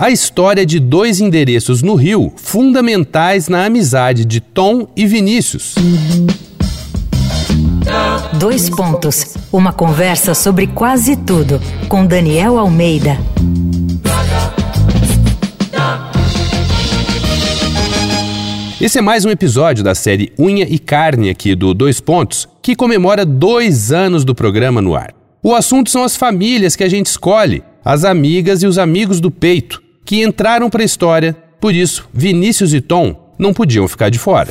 A história de dois endereços no Rio fundamentais na amizade de Tom e Vinícius. Dois pontos. Uma conversa sobre quase tudo com Daniel Almeida. Esse é mais um episódio da série Unha e Carne aqui do Dois Pontos, que comemora dois anos do programa no ar. O assunto são as famílias que a gente escolhe, as amigas e os amigos do peito, que entraram para a história, por isso Vinícius e Tom não podiam ficar de fora.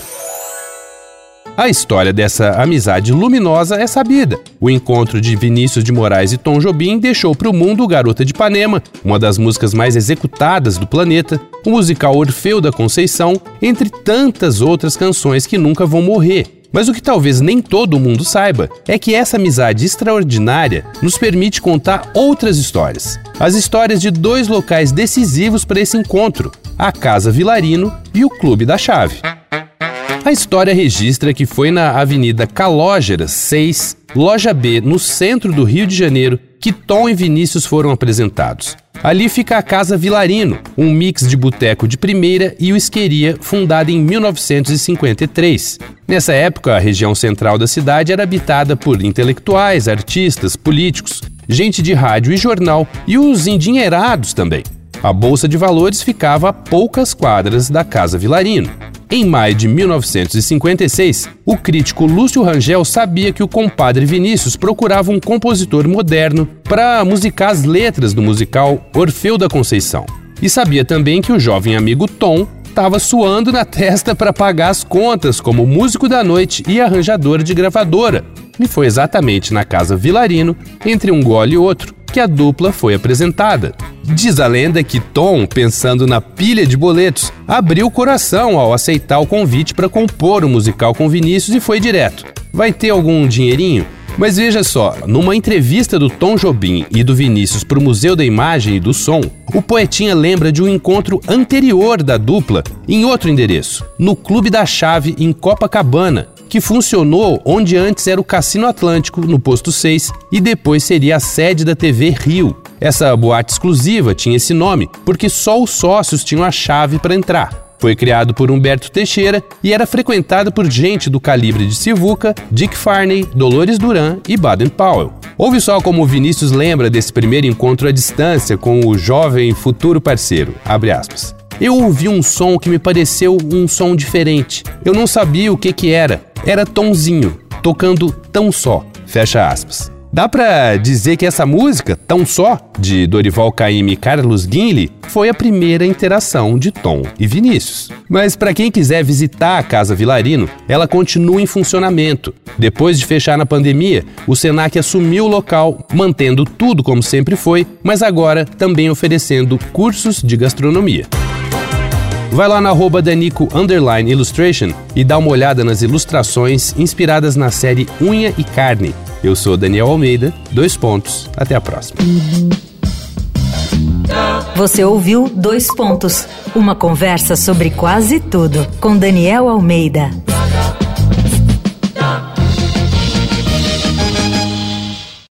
A história dessa amizade luminosa é sabida. O encontro de Vinícius de Moraes e Tom Jobim deixou para o mundo Garota de Ipanema, uma das músicas mais executadas do planeta, o musical Orfeu da Conceição, entre tantas outras canções que nunca vão morrer. Mas o que talvez nem todo mundo saiba é que essa amizade extraordinária nos permite contar outras histórias. As histórias de dois locais decisivos para esse encontro: a Casa Vilarino e o Clube da Chave. A história registra que foi na Avenida Calógeras 6, Loja B, no centro do Rio de Janeiro, que Tom e Vinícius foram apresentados. Ali fica a Casa Vilarino, um mix de boteco de primeira e whiskeria fundada em 1953. Nessa época, a região central da cidade era habitada por intelectuais, artistas, políticos, gente de rádio e jornal e os endinheirados também. A bolsa de valores ficava a poucas quadras da Casa Vilarino. Em maio de 1956, o crítico Lúcio Rangel sabia que o compadre Vinícius procurava um compositor moderno para musicar as letras do musical Orfeu da Conceição. E sabia também que o jovem amigo Tom estava suando na testa para pagar as contas como músico da noite e arranjador de gravadora. E foi exatamente na casa Vilarino, entre um gole e outro, que a dupla foi apresentada. Diz a lenda que Tom, pensando na pilha de boletos, abriu o coração ao aceitar o convite para compor o musical com Vinícius e foi direto. Vai ter algum dinheirinho? Mas veja só, numa entrevista do Tom Jobim e do Vinícius para o Museu da Imagem e do Som, o poetinha lembra de um encontro anterior da dupla em outro endereço, no Clube da Chave em Copacabana, que funcionou onde antes era o Cassino Atlântico, no posto 6, e depois seria a sede da TV Rio. Essa boate exclusiva tinha esse nome porque só os sócios tinham a chave para entrar. Foi criado por Humberto Teixeira e era frequentado por gente do calibre de Sivuca, Dick Farney, Dolores Duran e Baden Powell. Ouve só como Vinícius lembra desse primeiro encontro à distância com o jovem futuro parceiro. Eu ouvi um som que me pareceu um som diferente. Eu não sabia o que que era. Era Tonzinho, tocando tão só. Fecha aspas. Dá pra dizer que essa música, Tão Só, de Dorival Caymmi e Carlos Guinle, foi a primeira interação de Tom e Vinícius. Mas para quem quiser visitar a Casa Vilarino, ela continua em funcionamento. Depois de fechar na pandemia, o Senac assumiu o local, mantendo tudo como sempre foi, mas agora também oferecendo cursos de gastronomia. Vai lá na arroba Danico Illustration e dá uma olhada nas ilustrações inspiradas na série Unha e Carne, eu sou Daniel Almeida, dois pontos, até a próxima. Você ouviu Dois Pontos, uma conversa sobre quase tudo com Daniel Almeida.